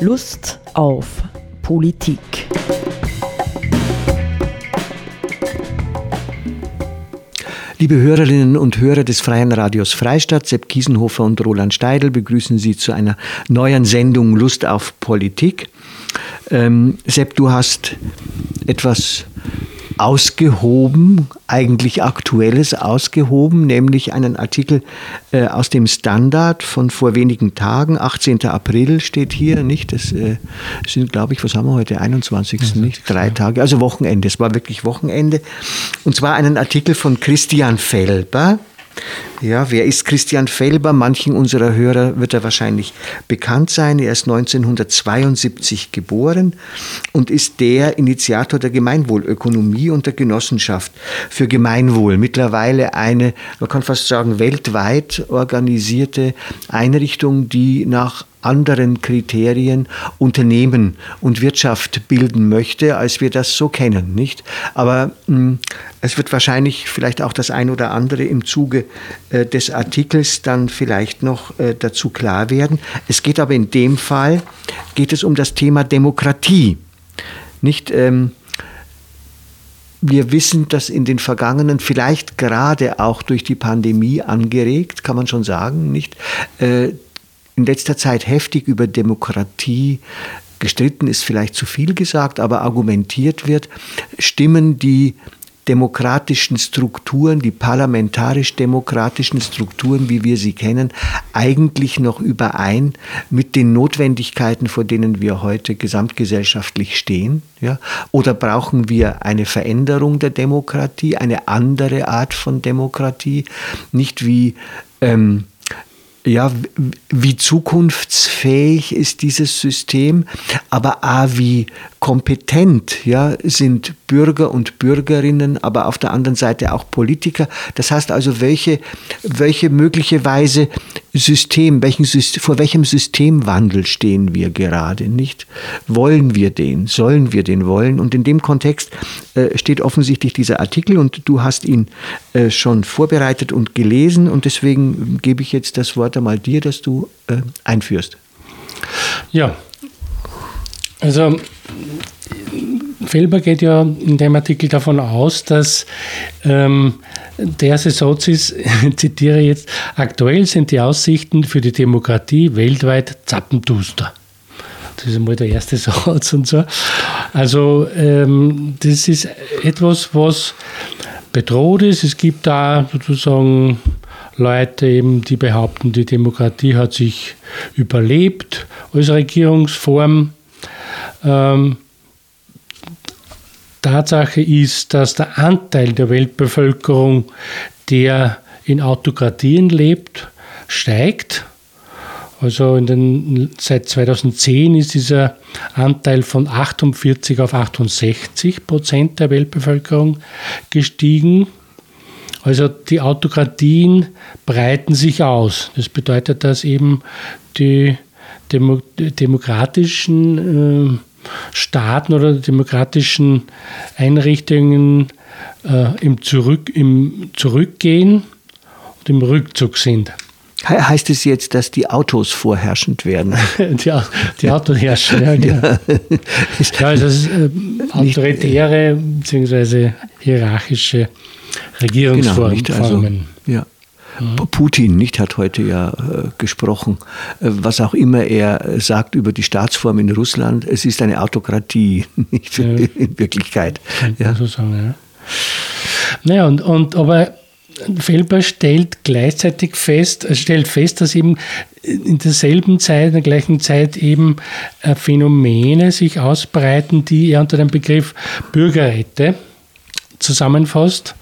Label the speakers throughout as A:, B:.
A: Lust auf Politik.
B: Liebe Hörerinnen und Hörer des Freien Radios Freistadt, Sepp Kiesenhofer und Roland Steidl begrüßen Sie zu einer neuen Sendung Lust auf Politik. Ähm, Sepp, du hast etwas ausgehoben, eigentlich Aktuelles ausgehoben, nämlich einen Artikel äh, aus dem Standard von vor wenigen Tagen, 18. April steht hier, nicht? Das äh, sind, glaube ich, was haben wir heute, 21. Ja, nicht? Drei Tage, also Wochenende, es war wirklich Wochenende. Und zwar einen Artikel von Christian Felber, ja, wer ist Christian Felber? Manchen unserer Hörer wird er wahrscheinlich bekannt sein. Er ist 1972 geboren und ist der Initiator der Gemeinwohlökonomie und der Genossenschaft für Gemeinwohl. Mittlerweile eine, man kann fast sagen, weltweit organisierte Einrichtung, die nach anderen Kriterien Unternehmen und Wirtschaft bilden möchte, als wir das so kennen, nicht? Aber mh, hm, es wird wahrscheinlich vielleicht auch das ein oder andere im Zuge des Artikels dann vielleicht noch äh, dazu klar werden. Es geht aber in dem Fall geht es um das Thema Demokratie, nicht? Ähm, wir wissen, dass in den vergangenen, vielleicht gerade auch durch die Pandemie angeregt, kann man schon sagen, nicht, äh, in letzter Zeit heftig über Demokratie gestritten ist vielleicht zu viel gesagt, aber argumentiert wird, Stimmen, die demokratischen Strukturen, die parlamentarisch-demokratischen Strukturen, wie wir sie kennen, eigentlich noch überein mit den Notwendigkeiten, vor denen wir heute gesamtgesellschaftlich stehen? Ja? Oder brauchen wir eine Veränderung der Demokratie, eine andere Art von Demokratie, nicht wie ähm, ja, wie zukunftsfähig ist dieses System, aber a, wie kompetent ja, sind Bürger und Bürgerinnen, aber auf der anderen Seite auch Politiker. Das heißt also, welche, welche möglicherweise System, welchen vor welchem Systemwandel stehen wir gerade, nicht? Wollen wir den? Sollen wir den wollen? Und in dem Kontext äh, steht offensichtlich dieser Artikel und du hast ihn äh, schon vorbereitet und gelesen und deswegen gebe ich jetzt das Wort einmal dir, dass du äh, einführst.
C: Ja, also Felber geht ja in dem Artikel davon aus, dass ähm, der ist, zitiere jetzt, aktuell sind die Aussichten für die Demokratie weltweit zappenduster. Das ist einmal der erste Satz und so. Also ähm, das ist etwas, was bedroht ist. Es gibt da sozusagen Leute eben, die behaupten, die Demokratie hat sich überlebt als Regierungsform. Ähm, Tatsache ist, dass der Anteil der Weltbevölkerung, der in Autokratien lebt, steigt. Also den, seit 2010 ist dieser Anteil von 48 auf 68 Prozent der Weltbevölkerung gestiegen. Also die Autokratien breiten sich aus. Das bedeutet, dass eben die Demo demokratischen äh, Staaten oder demokratischen Einrichtungen äh, im, Zurück, im Zurückgehen und im Rückzug sind.
B: Heißt es jetzt, dass die Autos vorherrschend werden?
C: die, die Autos herrschen, ja. Genau. ja. ja also das ist, äh, autoritäre bzw. hierarchische Regierungsformen. Genau, also,
B: ja. Putin nicht hat heute ja äh, gesprochen, äh, was auch immer er sagt über die Staatsform in Russland, es ist eine Autokratie, nicht ja. in Wirklichkeit.
C: Ja. So sagen, ja. Naja, und, und aber Felber stellt gleichzeitig fest, äh, stellt fest, dass eben in derselben Zeit, in der gleichen Zeit eben äh, Phänomene sich ausbreiten, die er unter dem Begriff Bürgerräte zusammenfasst.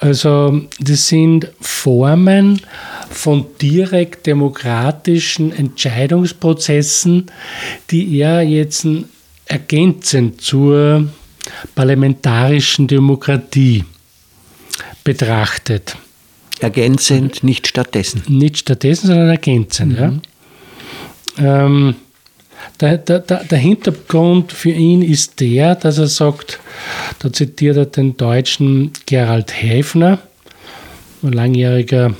C: Also das sind Formen von direkt demokratischen Entscheidungsprozessen, die er jetzt ergänzend zur parlamentarischen Demokratie betrachtet.
B: Ergänzend, nicht stattdessen.
C: Nicht stattdessen, sondern ergänzend. Mhm. Ja. Ähm, der, der, der, Hintergrund für ihn ist der, dass er sagt, da zitiert er den deutschen Gerald Häfner, langjähriger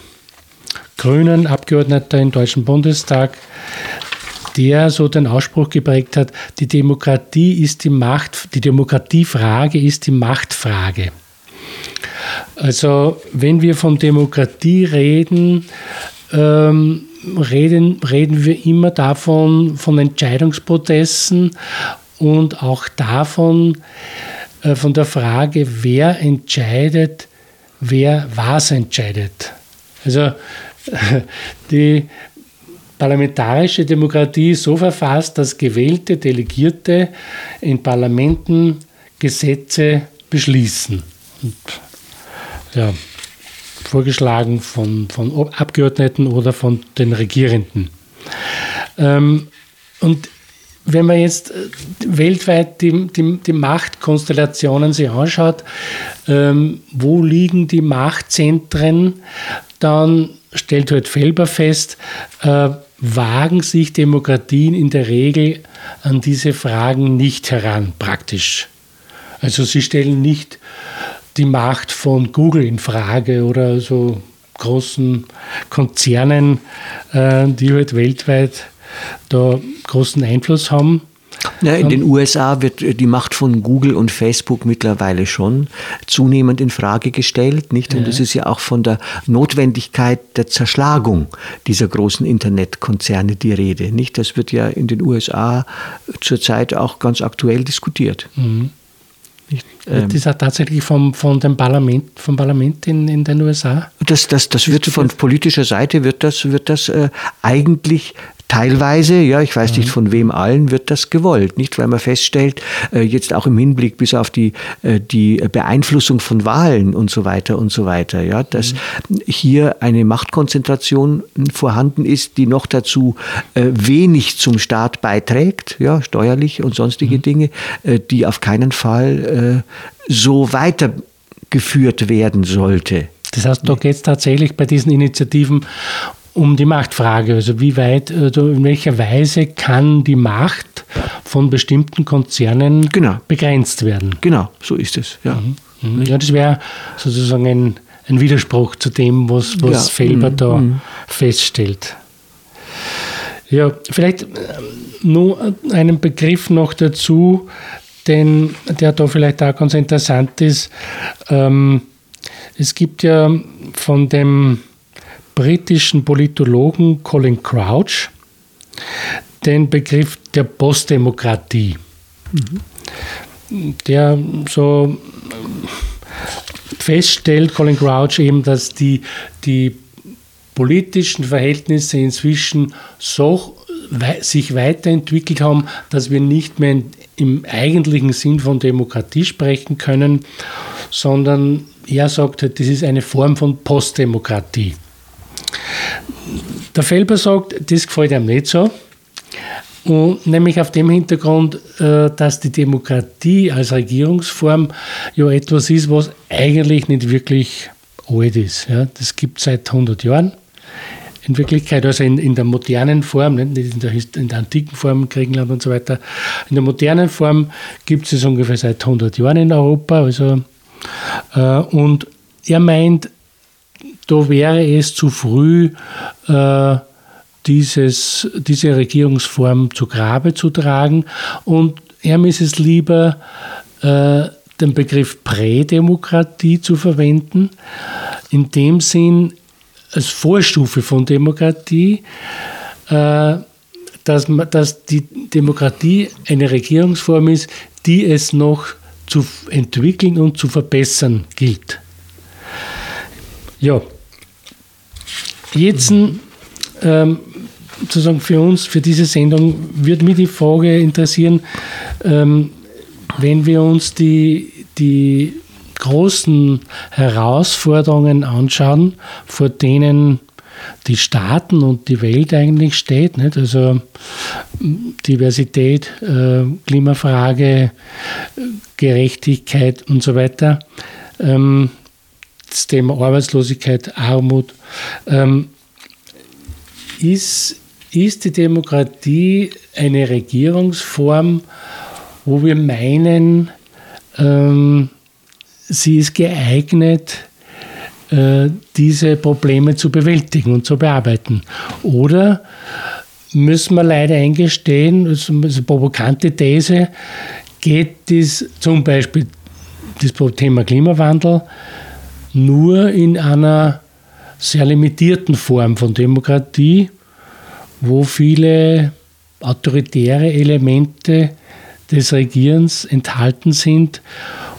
C: Grünen Abgeordneter im Deutschen Bundestag, der so den Ausspruch geprägt hat, die Demokratie ist die Macht, die Demokratiefrage ist die Machtfrage. Also wenn wir von Demokratie reden, ähm, reden, reden wir immer davon, von Entscheidungsprozessen und auch davon, äh, von der Frage, wer entscheidet, wer was entscheidet. Also die parlamentarische Demokratie ist so verfasst, dass gewählte Delegierte in Parlamenten Gesetze beschließen. Und, ja, vorgeschlagen von, von Abgeordneten oder von den Regierenden. Ähm, und wenn man jetzt äh, weltweit die, die, die Machtkonstellationen sich anschaut, ähm, wo liegen die Machtzentren, dann stellt halt Felber fest, äh, wagen sich Demokratien in der Regel an diese Fragen nicht heran, praktisch. Also sie stellen nicht die Macht von Google in Frage oder so großen Konzernen, äh, die halt weltweit da großen Einfluss haben.
B: Ja, in den USA wird die Macht von Google und Facebook mittlerweile schon zunehmend in Frage gestellt, nicht? Und es ist ja auch von der Notwendigkeit der Zerschlagung dieser großen Internetkonzerne die Rede, nicht? Das wird ja in den USA zurzeit auch ganz aktuell diskutiert. Mhm.
C: Ähm, das ist tatsächlich vom, von dem Parlament, vom Parlament in, in den USA?
B: Das, das, das wird von politischer Seite wird das, wird das äh, eigentlich Teilweise, ja, ich weiß nicht mhm. von wem allen, wird das gewollt, nicht? Weil man feststellt, äh, jetzt auch im Hinblick bis auf die, äh, die Beeinflussung von Wahlen und so weiter und so weiter, ja, dass mhm. hier eine Machtkonzentration vorhanden ist, die noch dazu äh, wenig zum Staat beiträgt, ja, steuerlich und sonstige mhm. Dinge, die auf keinen Fall so weitergeführt werden sollte.
C: Das heißt, da geht es tatsächlich bei diesen Initiativen um die Machtfrage. Also wie weit, also in welcher Weise kann die Macht von bestimmten Konzernen genau. begrenzt werden?
B: Genau, so ist es. Ja, mhm.
C: mhm. ja das wäre sozusagen ein, ein, Widerspruch zu dem, was, was ja. Felber mhm. da mhm. feststellt. Ja, vielleicht äh, nur einen Begriff noch dazu, den, der da vielleicht auch ganz interessant ist. Ähm, es gibt ja von dem britischen Politologen Colin Crouch den Begriff der Postdemokratie, mhm. der so feststellt, Colin Crouch eben, dass die, die politischen Verhältnisse inzwischen so sich weiterentwickelt haben, dass wir nicht mehr im eigentlichen Sinn von Demokratie sprechen können, sondern er sagt, das ist eine Form von Postdemokratie. Der Felber sagt, das gefällt ihm nicht so. Und nämlich auf dem Hintergrund, äh, dass die Demokratie als Regierungsform ja etwas ist, was eigentlich nicht wirklich alt ist. Das gibt es seit 100 Jahren. In Wirklichkeit, also in, in der modernen Form, nicht in der, in der antiken Form, Griechenland und so weiter, in der modernen Form gibt es es ungefähr seit 100 Jahren in Europa. Also, äh, und er meint, da wäre es zu früh, äh, dieses, diese Regierungsform zu Grabe zu tragen. Und ihm ist es lieber, äh, den Begriff Prädemokratie zu verwenden, in dem Sinn als Vorstufe von Demokratie, äh, dass, dass die Demokratie eine Regierungsform ist, die es noch zu entwickeln und zu verbessern gilt. Ja, Jetzt ähm, sozusagen für uns, für diese Sendung, würde mich die Frage interessieren, ähm, wenn wir uns die, die großen Herausforderungen anschauen, vor denen die Staaten und die Welt eigentlich steht. Nicht? Also Diversität, äh, Klimafrage, Gerechtigkeit und so weiter. Ähm, das Thema Arbeitslosigkeit, Armut. Ähm, ist, ist die Demokratie eine Regierungsform, wo wir meinen, ähm, sie ist geeignet, äh, diese Probleme zu bewältigen und zu bearbeiten? Oder müssen wir leider eingestehen, das ist eine provokante These, geht es zum Beispiel das Thema Klimawandel nur in einer sehr limitierten Form von Demokratie, wo viele autoritäre Elemente des Regierens enthalten sind,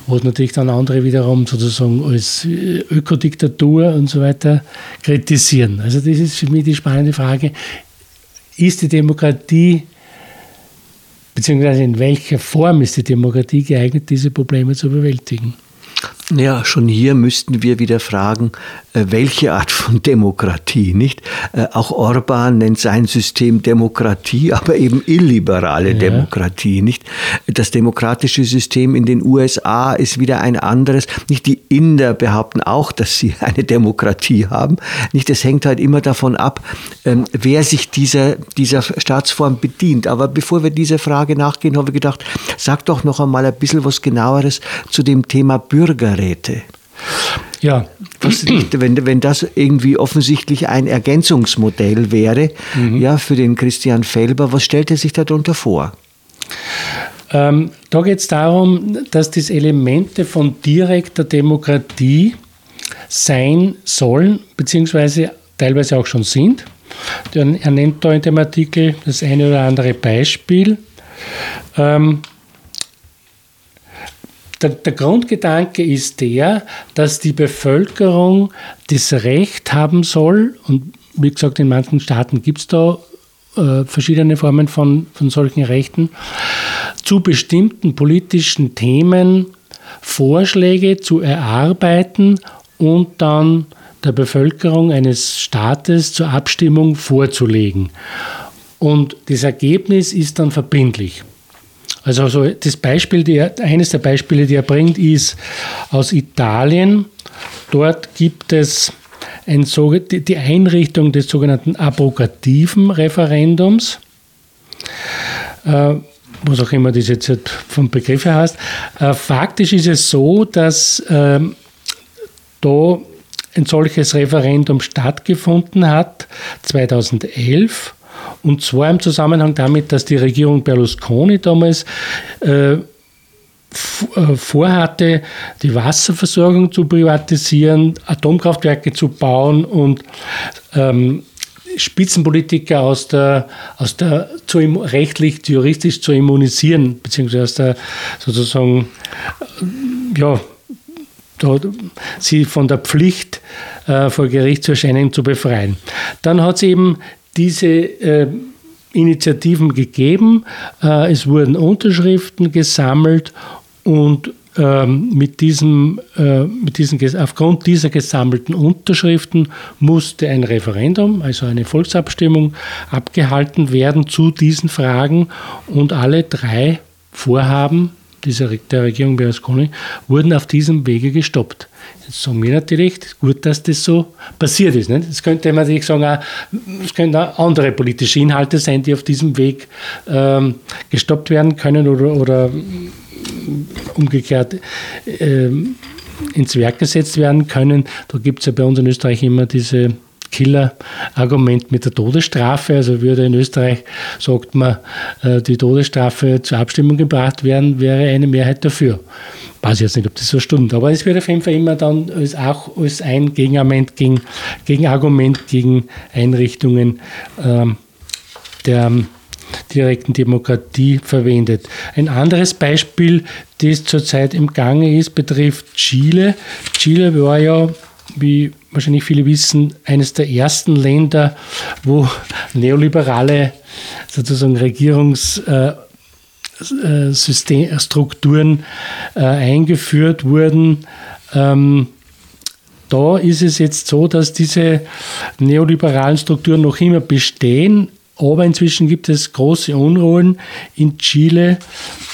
C: wo natürlich dann andere wiederum sozusagen als Ökodiktatur und so weiter kritisieren. Also das ist für mich die spannende Frage, ist die Demokratie, beziehungsweise in welcher Form ist die Demokratie geeignet, diese Probleme zu bewältigen?
B: Ja, schon hier müssten wir wieder fragen, äh, welche Art von Demokratie, nicht? Äh, auch Orban nennt sein System Demokratie, aber eben illiberale ja. Demokratie, nicht? Das demokratische System in den USA ist wieder ein anderes. Nicht die Inder behaupten auch, dass sie eine Demokratie haben. Nicht? Es hängt halt immer davon ab, ähm, wer sich dieser, dieser Staatsform bedient. Aber bevor wir dieser Frage nachgehen, habe ich gedacht, sag doch noch einmal ein bisschen was genaueres zu dem Thema Bürger Bürgerräte.
C: Ja.
B: Was, wenn, wenn das irgendwie offensichtlich ein Ergänzungsmodell wäre, mhm. ja, für den Christian Felber, was stellt er sich darunter vor?
C: Ähm, da geht es darum, dass das Elemente von direkter Demokratie sein sollen, beziehungsweise teilweise auch schon sind. Er nennt da in dem Artikel das eine oder andere Beispiel. Ähm, der, der, Grundgedanke ist der, dass die Bevölkerung das Recht haben soll, und wie gesagt, in manchen Staaten gibt es da äh, verschiedene Formen von, von solchen Rechten, zu bestimmten politischen Themen Vorschläge zu erarbeiten und dann der Bevölkerung eines Staates zur Abstimmung vorzulegen. Und das Ergebnis ist dann verbindlich. Also, also das Beispiel, die, eines der Beispiele, die er bringt, ist aus Italien. Dort gibt es ein, die Einrichtung des sogenannten abrogativen Referendums. Äh, was auch immer das jetzt vom Begriff her heißt. Äh, faktisch ist es so, dass äh, da ein solches Referendum stattgefunden hat, 2011. Und zwar im Zusammenhang damit, dass die Regierung Berlusconi damals äh, äh, vorhatte, die Wasserversorgung zu privatisieren, Atomkraftwerke zu bauen und ähm, Spitzenpolitiker aus der, aus der zu, rechtlich, juristisch zu immunisieren, beziehungsweise aus der sozusagen, äh, ja, sie von der Pflicht äh, vor Gericht zu erscheinen zu befreien. Dann hat es eben diese äh, Initiativen gegeben. Äh, es wurden Unterschriften gesammelt und ähm, mit diesem, äh, mit diesen, aufgrund dieser gesammelten Unterschriften musste ein Referendum, also eine Volksabstimmung, abgehalten werden zu diesen Fragen und alle drei Vorhaben dieser, der Regierung Berlusconi wurden auf diesem Wege gestoppt. Jetzt sagen wir natürlich, gut, dass das so passiert ist. Das könnte man natürlich sagen, es könnten auch andere politische Inhalte sein, die auf diesem Weg ähm, gestoppt werden können oder, oder umgekehrt ähm, ins Werk gesetzt werden können. Da gibt es ja bei uns in Österreich immer diese Killer-Argument mit der Todesstrafe. Also würde in Österreich, sagt man, äh, die Todesstrafe zur Abstimmung gebracht werden, wäre eine Mehrheit dafür. Weiß ich jetzt nicht, ob das so stimmt, aber es wird auf jeden Fall immer dann als, auch als ein Gegenargument gegen, Gegenargument gegen Einrichtungen ähm, der direkten Demokratie verwendet. Ein anderes Beispiel, das zurzeit im Gange ist, betrifft Chile. Chile war ja, wie wahrscheinlich viele wissen, eines der ersten Länder, wo neoliberale sozusagen Regierungsstrukturen äh, äh, eingeführt wurden. Ähm, da ist es jetzt so, dass diese neoliberalen Strukturen noch immer bestehen, aber inzwischen gibt es große Unruhen in Chile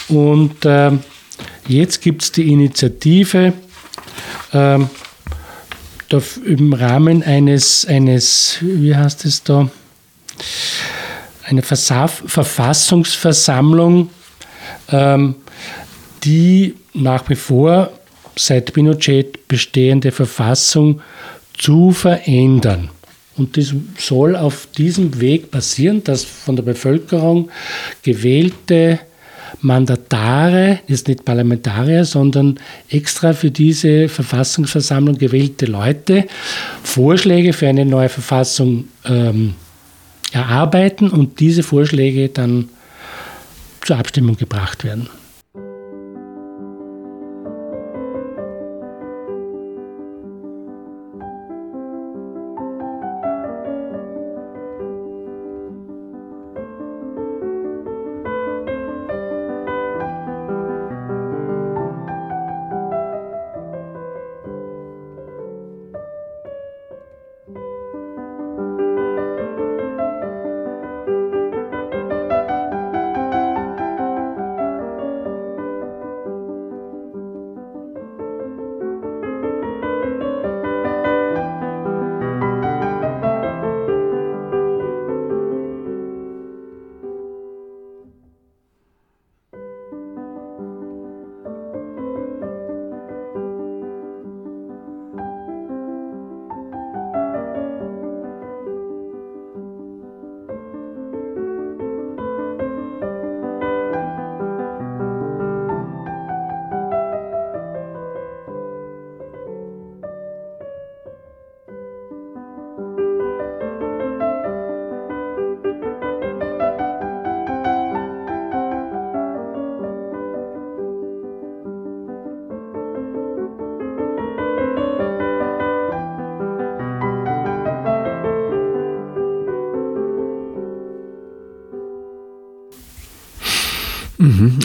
C: und äh, jetzt gibt es die Initiative, äh, im Rahmen eines, eines, wie heißt es da, eine Verfassungsversammlung, ähm, die nach wie vor seit Pinochet bestehende Verfassung zu verändern. Und das soll auf diesem Weg passieren, dass von der Bevölkerung gewählte Mandatare, ist nicht Parlamentarier, sondern extra für diese Verfassungsversammlung gewählte Leute Vorschläge für eine neue Verfassung ähm, erarbeiten und diese Vorschläge dann zur Abstimmung gebracht werden.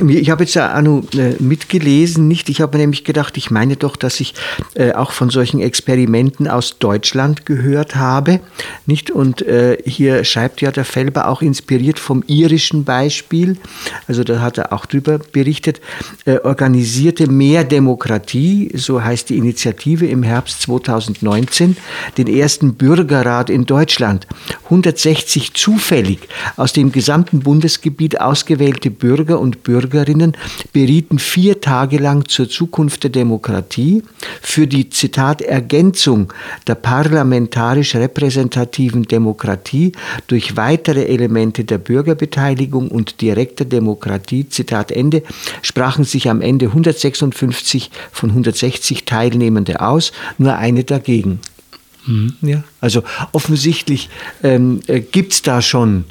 B: Ich habe jetzt ja auch äh, mitgelesen, nicht? Ich habe nämlich gedacht, ich meine doch, dass ich äh, auch von solchen Experimenten aus Deutschland gehört habe, nicht? Und äh, hier schreibt ja der Felber auch inspiriert vom irischen Beispiel, also da hat er auch drüber berichtet, organisierte mehr Demokratie, so heißt die Initiative im Herbst 2019, den ersten Bürgerrat in Deutschland. 160 zufällig aus dem gesamten Bundesgebiet ausgewählte Bürger und Bürgerinnen berieten vier Tage lang zur Zukunft der Demokratie für die Zitat Ergänzung der parlamentarisch repräsentativen Demokratie durch weitere Elemente der Bürgerbeteiligung und direkter Demokratie, Zitat Ende, sprachen sich am Ende 156 von 160 Teilnehmende aus, nur eine dagegen. Mhm. Ja, also offensichtlich ähm, äh, gibt es da schon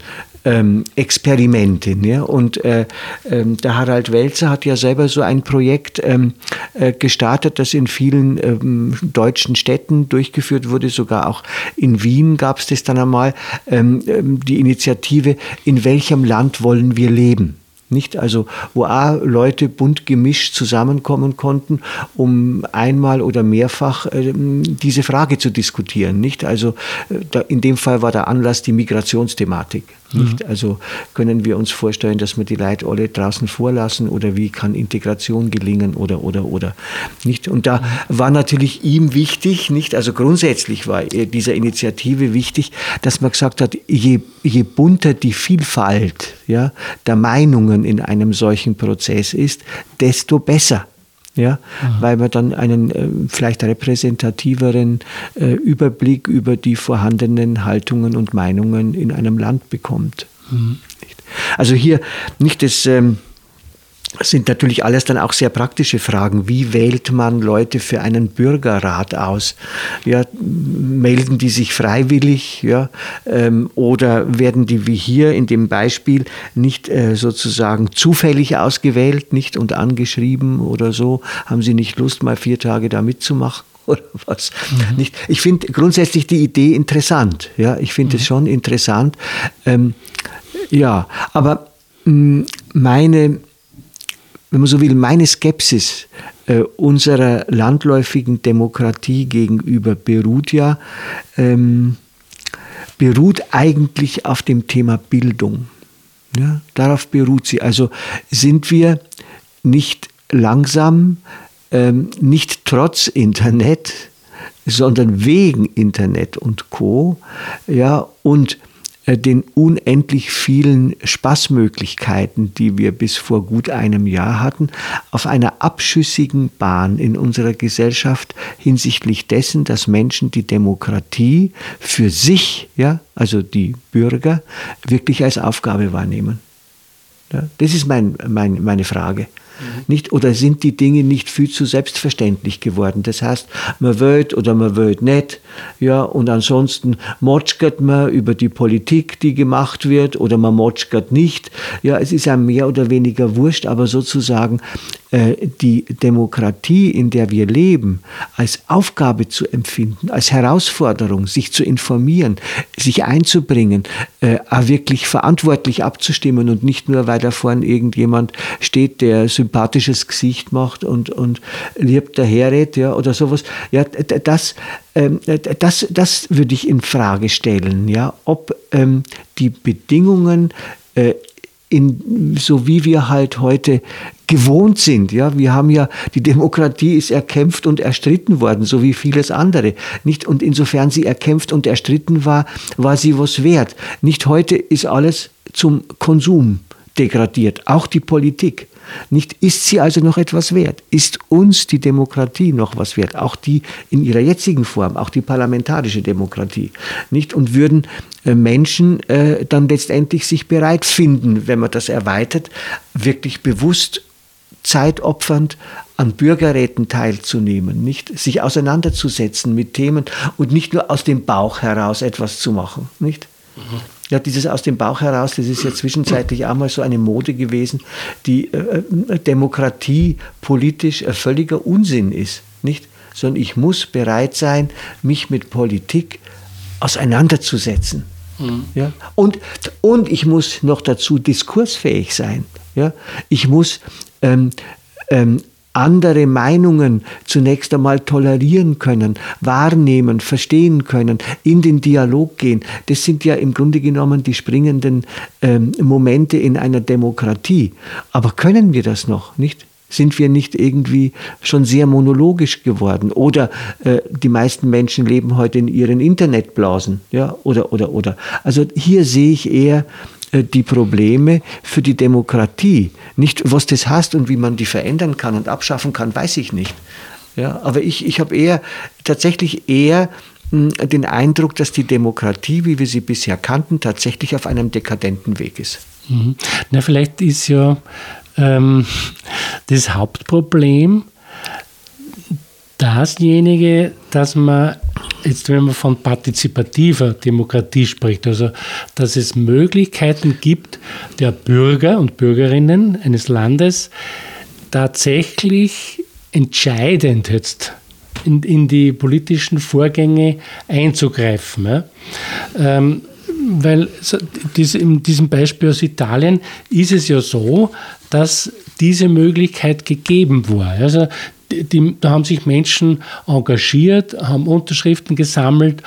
B: ähm, Experimente. Ja? Und äh, ähm, der Harald Welzer hat ja selber so ein Projekt ähm, äh, gestartet, das in vielen ähm, deutschen Städten durchgeführt wurde, sogar auch in Wien gab es das dann einmal, ähm, ähm, die Initiative, in welchem Land wollen wir leben? Nicht? Also, wo auch Leute bunt gemischt zusammenkommen konnten, um einmal oder mehrfach äh, diese Frage zu diskutieren. Nicht? Also, äh, da, in dem Fall war der Anlass die Migrationsthematik. Nicht? Mhm. Also können wir uns vorstellen, dass wir die Leute alle draußen vorlassen oder wie kann Integration gelingen oder oder oder nicht. Und da war natürlich ihm wichtig, nicht also grundsätzlich war dieser Initiative wichtig, dass man gesagt hat, je, je bunter die Vielfalt ja, der Meinungen in einem solchen Prozess ist, desto besser ja, weil man dann einen äh, vielleicht repräsentativeren äh, Überblick über die vorhandenen Haltungen und Meinungen in einem Land bekommt. Mhm. Also hier nicht das. Ähm, sind natürlich alles dann auch sehr praktische Fragen. Wie wählt man Leute für einen Bürgerrat aus? Ja, melden die sich freiwillig? Ja, ähm, oder werden die wie hier in dem Beispiel nicht äh, sozusagen zufällig ausgewählt, nicht und angeschrieben oder so? Haben sie nicht Lust, mal vier Tage da mitzumachen? oder was. Mhm. Nicht? Ich finde grundsätzlich die Idee interessant. Ja, ich finde es mhm. schon interessant. Ähm, ja, aber mh, mm, meine wenn man so will, meine Skepsis äh, unserer landläufigen Demokratie gegenüber beruht ja, ähm, beruht eigentlich auf dem Thema Bildung. Ja, darauf beruht sie. Also sind wir nicht langsam, ähm, nicht trotz Internet, sondern wegen Internet und Co. Ja, und den unendlich vielen Spaßmöglichkeiten, die wir bis vor gut einem Jahr hatten, auf einer abschüssigen Bahn in unserer Gesellschaft hinsichtlich dessen, dass Menschen die Demokratie für sich, ja, also die Bürger, wirklich als Aufgabe wahrnehmen. Ja, das ist mein, mein, meine Frage. Nicht, oder sind die Dinge nicht viel zu selbstverständlich geworden? Das heißt, man wählt oder man wählt nicht, ja, und ansonsten motschgert man über die Politik, die gemacht wird, oder man motschgert nicht. Ja, es ist einem mehr oder weniger wurscht, aber sozusagen die Demokratie, in der wir leben, als Aufgabe zu empfinden, als Herausforderung, sich zu informieren, sich einzubringen, äh, wirklich verantwortlich abzustimmen und nicht nur, weil da vorne irgendjemand steht, der sympathisches Gesicht macht und, und lieb daherredet, ja, oder sowas. Ja, das, ähm, das, das würde ich in Frage stellen, ja, ob ähm, die Bedingungen äh, in, so wie wir halt heute gewohnt sind. Ja, wir haben ja, die Demokratie ist erkämpft und erstritten worden, so wie vieles andere. Nicht? Und insofern sie erkämpft und erstritten war, war sie was wert. Nicht heute ist alles zum Konsum degradiert, auch die Politik. Nicht ist sie also noch etwas wert? Ist uns die Demokratie noch was wert? Auch die in ihrer jetzigen Form, auch die parlamentarische Demokratie. Nicht? Und würden äh, Menschen äh, dann letztendlich sich bereit finden, wenn man das erweitert, wirklich bewusst zeitopfernd an Bürgerräten teilzunehmen, nicht sich auseinanderzusetzen mit Themen und nicht nur aus dem Bauch heraus etwas zu machen, nicht? Mhm. Ja, dieses aus dem Bauch heraus, das ist ja zwischenzeitlich auch mal so eine Mode gewesen, die äh, äh Demokratie politisch ein völliger Unsinn ist, nicht? Sondern ich muss bereit sein, mich mit Politik auseinanderzusetzen. Mhm. Ja? Und, und ich muss noch dazu diskursfähig sein. Ja? Ich muss ähm, ähm, andere Meinungen zunächst einmal tolerieren können, wahrnehmen, verstehen können, in den Dialog gehen. Das sind ja im Grunde genommen die springenden ähm, Momente in einer Demokratie. Aber können wir das noch, nicht? Sind wir nicht irgendwie schon sehr monologisch geworden? Oder äh, die meisten Menschen leben heute in ihren Internetblasen, ja? Oder, oder, oder. Also hier sehe ich eher die Probleme für die Demokratie. Nicht, was das heißt und wie man die verändern kann und abschaffen kann, weiß ich nicht. Ja, aber ich, ich habe eher tatsächlich eher hm, den Eindruck, dass die Demokratie, wie wir sie bisher kannten, tatsächlich auf einem dekadenten Weg ist.
C: Mhm. Na, vielleicht ist ja ähm, das Hauptproblem dasjenige, dass man jetzt, wenn man von partizipativer Demokratie spricht, also dass es Möglichkeiten gibt, der Bürger und Bürgerinnen eines Landes tatsächlich entscheidend jetzt in, in die politischen Vorgänge einzugreifen. Ja? Ähm, weil in diesem Beispiel aus Italien ist es ja so, dass diese Möglichkeit gegeben war. Also die, da haben sich Menschen engagiert, haben Unterschriften gesammelt,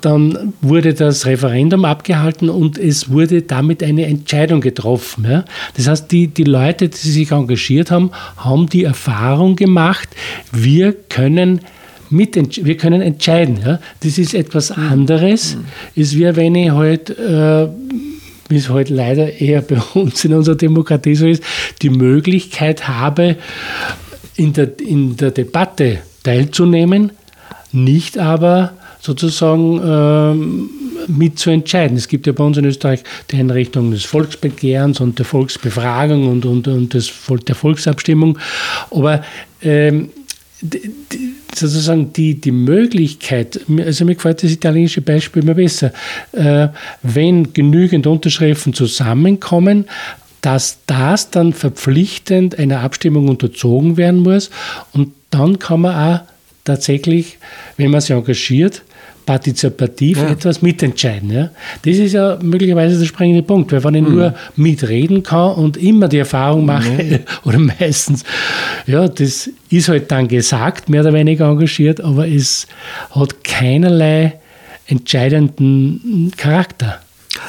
C: dann wurde das Referendum abgehalten und es wurde damit eine Entscheidung getroffen. Ja. Das heißt, die, die Leute, die sich engagiert haben, haben die Erfahrung gemacht, wir können wir können entscheiden. Ja. Das ist etwas anderes. Mhm. Es wäre, wenn ich halt äh, wie es heute halt leider eher bei uns in unserer Demokratie so ist, die Möglichkeit habe, in der, in der Debatte teilzunehmen, nicht aber sozusagen ähm, mitzuentscheiden. Es gibt ja bei uns in Österreich die Einrichtung des Volksbegehrens und der Volksbefragung und, und, und des, der Volksabstimmung. Aber ähm, die, sozusagen die, die Möglichkeit, also mir gefällt das italienische Beispiel immer besser, äh, wenn genügend Unterschriften zusammenkommen, dass das dann verpflichtend einer Abstimmung unterzogen werden muss und dann kann man auch tatsächlich, wenn man sich engagiert, partizipativ ja. etwas mitentscheiden. Ja? Das ist ja möglicherweise der springende Punkt, weil wenn ich mhm. nur mitreden kann und immer die Erfahrung mache, mhm. oder meistens, ja, das ist halt dann gesagt, mehr oder weniger engagiert, aber es hat keinerlei entscheidenden Charakter.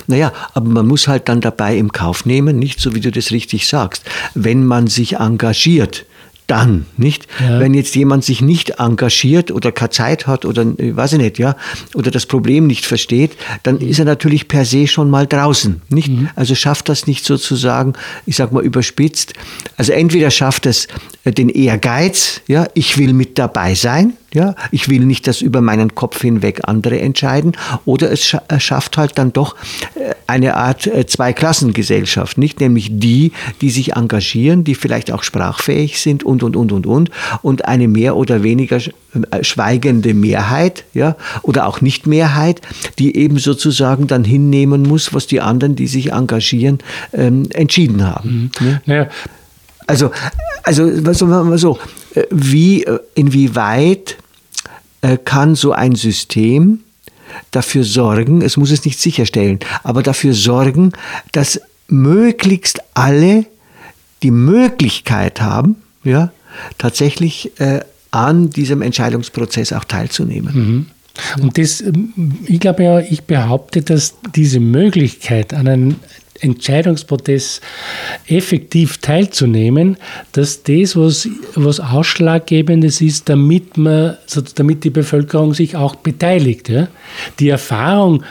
B: Naja, aber man muss halt dann dabei im Kauf nehmen, nicht so wie du das richtig sagst, wenn man sich engagiert, dann, nicht? Ja. Wenn jetzt jemand sich nicht engagiert oder keine Zeit hat oder äh, weiß ich nicht, ja, oder das Problem nicht versteht, dann ist er natürlich per se schon mal draußen, nicht? Mhm. Also schafft das nicht sozusagen, ich sag mal überspitzt. Also entweder schafft es äh, den Ehrgeiz, ja, ich will mit dabei sein, ja, ich will nicht, dass über meinen Kopf hinweg andere entscheiden, oder es schafft halt dann doch äh, eine Art Zweiklassengesellschaft, nicht? Nämlich die, die sich engagieren, die vielleicht auch sprachfähig sind und, und, und, und, und, und eine mehr oder weniger äh, schweigende Mehrheit, ja, oder auch Nicht-Mehrheit, die eben sozusagen dann hinnehmen muss, was die anderen, die sich engagieren, ähm, entschieden haben. Mhm. Ja? Naja. Also, also, was sagen wir mal so, äh, wie, äh, inwieweit kann so ein System dafür sorgen, es muss es nicht sicherstellen, aber dafür sorgen, dass möglichst alle die Möglichkeit haben, ja, tatsächlich äh, an diesem Entscheidungsprozess auch teilzunehmen.
C: Mhm. Und das, ich glaube ja, ich behaupte, dass diese Möglichkeit, an einem Entscheidungsprozess effektiv teilzunehmen, dass das, was, was Ausschlaggebendes ist, damit, man, damit die Bevölkerung sich auch beteiligt. Ja? Die Erfahrung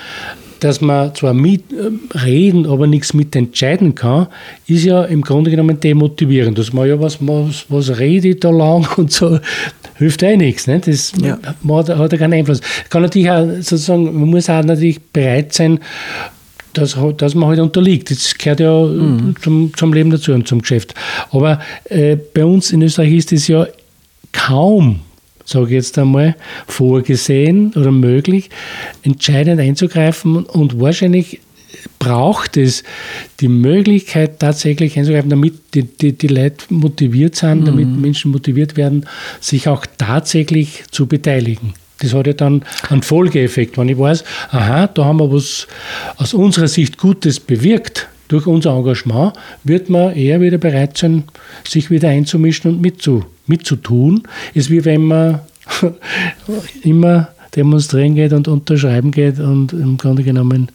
C: dass man zwar mitreden, aber nichts mitentscheiden kann, ist ja im Grunde genommen demotivierend. Dass man ja, was, was, was rede ich da lang und so, hilft eh nichts. Ne? Das ja. hat, hat ja keinen Einfluss. Kann natürlich auch sozusagen, man muss auch natürlich bereit sein, dass, dass man halt unterliegt. Das gehört ja mhm. zum, zum Leben dazu und zum Geschäft. Aber äh, bei uns in Österreich ist es ja kaum sage ich jetzt einmal, vorgesehen oder möglich, entscheidend einzugreifen und wahrscheinlich braucht es die Möglichkeit, tatsächlich einzugreifen, damit die, die, die Leute motiviert sind, mhm. damit Menschen motiviert werden, sich auch tatsächlich zu beteiligen. Das hat ja dann einen Folgeeffekt. Wenn ich weiß, aha, da haben wir was aus unserer Sicht Gutes bewirkt, durch unser Engagement, wird man eher wieder bereit sein, sich wieder einzumischen und mitzu, mitzutun. Ist wie wenn man immer demonstrieren geht und unterschreiben geht und im Grunde genommen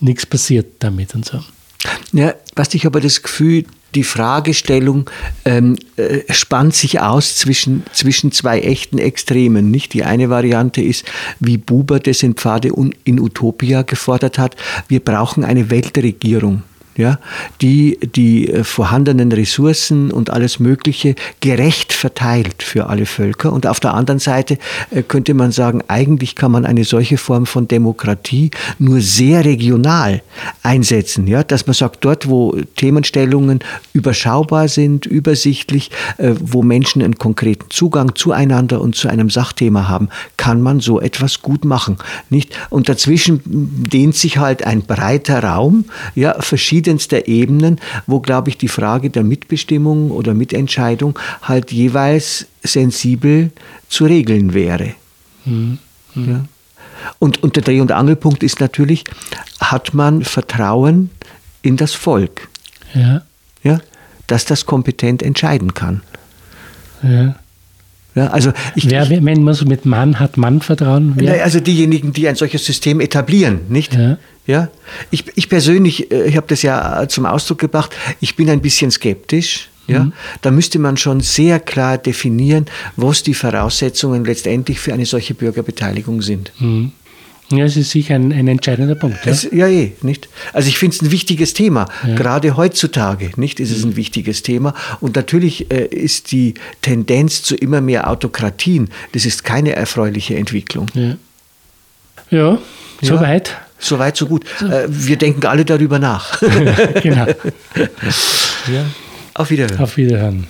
C: nichts passiert damit und so.
B: Ja, was ich aber das Gefühl, die Fragestellung ähm, äh, spannt sich aus zwischen, zwischen zwei echten Extremen. Nicht? Die eine Variante ist, wie Buber das in Pfade in Utopia gefordert hat, wir brauchen eine Weltregierung ja, die die äh, vorhandenen Ressourcen und alles Mögliche gerecht verteilt für alle Völker. Und auf der anderen Seite äh, könnte man sagen, eigentlich kann man eine solche Form von Demokratie nur sehr regional einsetzen, ja, dass man sagt, dort, wo Themenstellungen überschaubar sind, übersichtlich, äh, wo Menschen einen konkreten Zugang zueinander und zu einem Sachthema haben, kann man so etwas gut machen, nicht? Und dazwischen dehnt sich halt ein breiter Raum, ja, verschiedene verschiedenster Ebenen, wo, glaube ich, die Frage der Mitbestimmung oder Mitentscheidung halt jeweils sensibel zu regeln wäre. Mhm. Mhm. Ja. Und, und der Dreh- und Angelpunkt ist natürlich, hat man Vertrauen in das Volk? Ja. Ja, dass das kompetent entscheiden kann.
C: Ja. Ja, also ich, Wer, wenn man mit Mann hat Mann Vertrauen?
B: Wer? Also diejenigen, die ein solches System etablieren, nicht? Ja. ja? Ich, ich persönlich, äh, ich habe das ja zum Ausdruck gebracht, ich bin ein bisschen skeptisch. Ja, mhm. da müsste man schon sehr klar definieren, was die Voraussetzungen letztendlich für eine solche Bürgerbeteiligung sind. Mhm.
C: Ja, es ist sicher ein, ein entscheidender Punkt.
B: Ja, es, ja eh, nicht? Also ich finde es ein wichtiges Thema. Ja. Gerade heutzutage, nicht, ist es ein wichtiges Thema. Und natürlich äh, ist die Tendenz zu immer mehr Autokratien, das ist keine erfreuliche Entwicklung.
C: Ja, ja soweit.
B: So weit, so gut. Äh, wir denken alle darüber nach. genau.
C: ja. Auf Wiederhören. Auf Wiederhören.